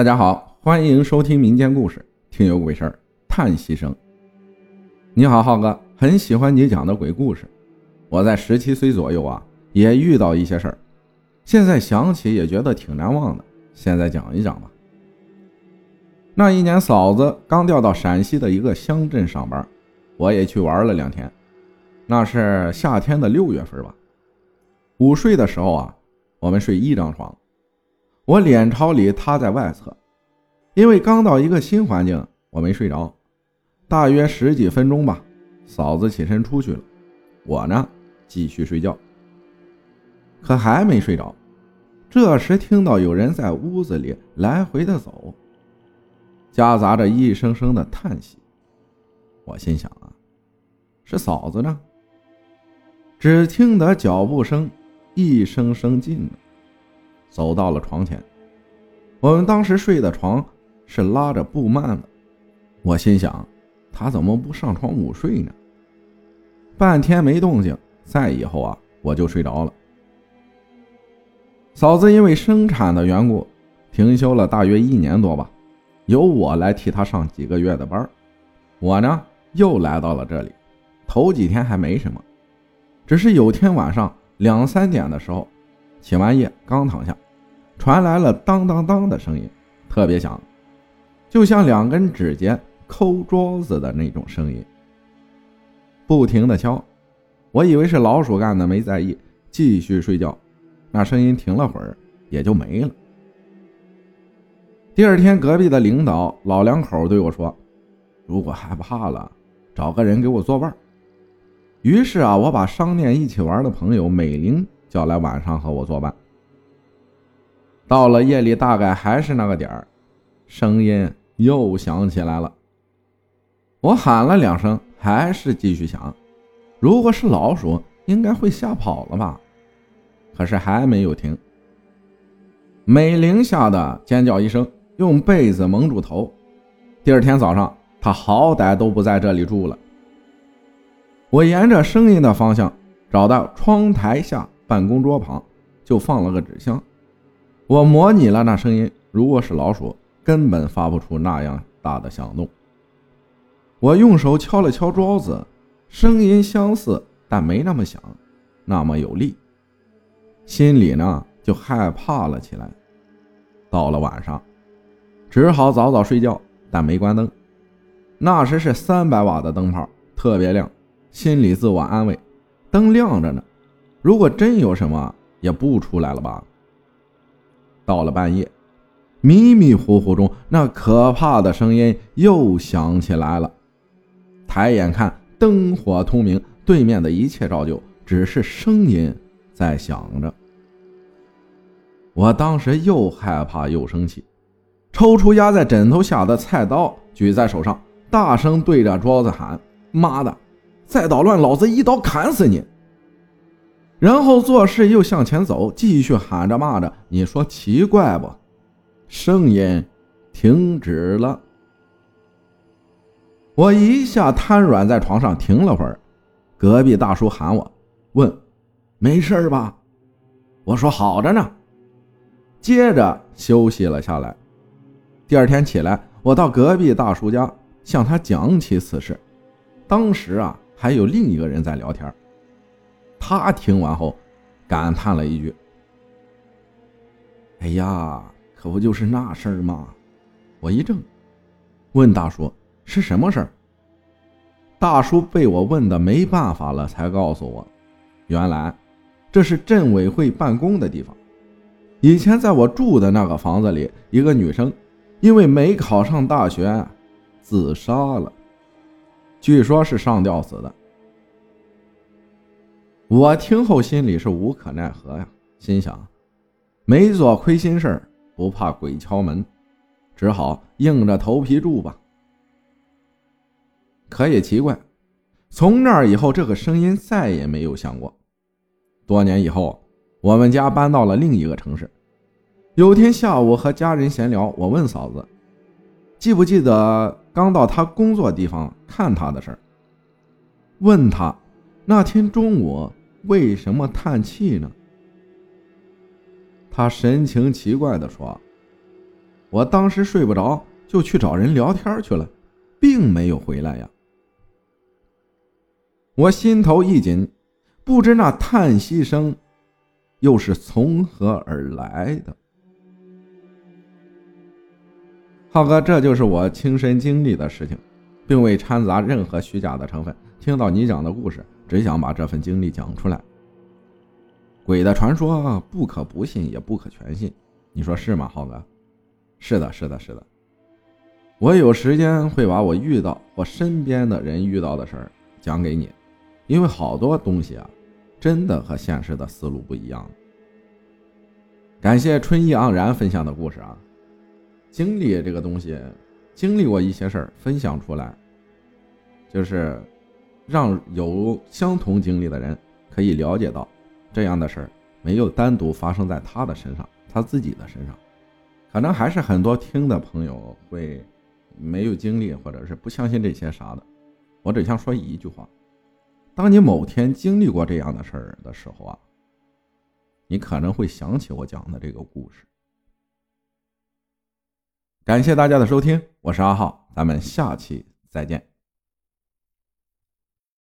大家好，欢迎收听民间故事，听有鬼事儿，叹息声。你好，浩哥，很喜欢你讲的鬼故事。我在十七岁左右啊，也遇到一些事儿，现在想起也觉得挺难忘的。现在讲一讲吧。那一年，嫂子刚调到陕西的一个乡镇上班，我也去玩了两天。那是夏天的六月份吧。午睡的时候啊，我们睡一张床。我脸朝里，他在外侧，因为刚到一个新环境，我没睡着。大约十几分钟吧，嫂子起身出去了，我呢继续睡觉，可还没睡着。这时听到有人在屋子里来回的走，夹杂着一声声的叹息。我心想啊，是嫂子呢。只听得脚步声一声声近了。走到了床前，我们当时睡的床是拉着布幔的。我心想，他怎么不上床午睡呢？半天没动静，再以后啊，我就睡着了。嫂子因为生产的缘故，停休了大约一年多吧，由我来替她上几个月的班。我呢，又来到了这里。头几天还没什么，只是有天晚上两三点的时候。起完夜，刚躺下，传来了当当当的声音，特别响，就像两根指尖抠桌子的那种声音，不停的敲。我以为是老鼠干的，没在意，继续睡觉。那声音停了会儿，也就没了。第二天，隔壁的领导老两口对我说：“如果害怕了，找个人给我作伴。”于是啊，我把商店一起玩的朋友美玲。叫来晚上和我作伴。到了夜里，大概还是那个点儿，声音又响起来了。我喊了两声，还是继续响。如果是老鼠，应该会吓跑了吧？可是还没有停。美玲吓得尖叫一声，用被子蒙住头。第二天早上，她好歹都不在这里住了。我沿着声音的方向找到窗台下。办公桌旁就放了个纸箱，我模拟了那声音，如果是老鼠，根本发不出那样大的响动。我用手敲了敲桌子，声音相似，但没那么响，那么有力，心里呢就害怕了起来。到了晚上，只好早早睡觉，但没关灯。那时是三百瓦的灯泡，特别亮，心里自我安慰，灯亮着呢。如果真有什么，也不出来了吧？到了半夜，迷迷糊糊中，那可怕的声音又响起来了。抬眼看，灯火通明，对面的一切照旧，只是声音在响着。我当时又害怕又生气，抽出压在枕头下的菜刀，举在手上，大声对着桌子喊：“妈的，再捣乱，老子一刀砍死你！”然后做事又向前走，继续喊着骂着。你说奇怪不？声音停止了。我一下瘫软在床上，停了会儿。隔壁大叔喊我，问：“没事吧？”我说：“好着呢。”接着休息了下来。第二天起来，我到隔壁大叔家向他讲起此事。当时啊，还有另一个人在聊天。他听完后，感叹了一句：“哎呀，可不就是那事儿吗？”我一怔，问大叔：“是什么事儿？”大叔被我问的没办法了，才告诉我：“原来这是镇委会办公的地方。以前在我住的那个房子里，一个女生因为没考上大学，自杀了，据说是上吊死的。”我听后心里是无可奈何呀，心想，没做亏心事不怕鬼敲门，只好硬着头皮住吧。可也奇怪，从那以后，这个声音再也没有响过。多年以后，我们家搬到了另一个城市。有天下午和家人闲聊，我问嫂子，记不记得刚到她工作地方看她的事儿？问她那天中午。为什么叹气呢？他神情奇怪地说：“我当时睡不着，就去找人聊天去了，并没有回来呀。我心头一紧，不知那叹息声又是从何而来的。浩哥，这就是我亲身经历的事情，并未掺杂任何虚假的成分。听到你讲的故事，只想把这份经历讲出来。鬼的传说不可不信，也不可全信，你说是吗，浩哥？是的，是的，是的。我有时间会把我遇到或身边的人遇到的事儿讲给你。因为好多东西啊，真的和现实的思路不一样。感谢春意盎然分享的故事啊，经历这个东西，经历过一些事儿，分享出来，就是让有相同经历的人可以了解到，这样的事儿没有单独发生在他的身上，他自己的身上，可能还是很多听的朋友会没有经历，或者是不相信这些啥的。我只想说一句话。当你某天经历过这样的事儿的时候啊，你可能会想起我讲的这个故事。感谢大家的收听，我是阿浩，咱们下期再见。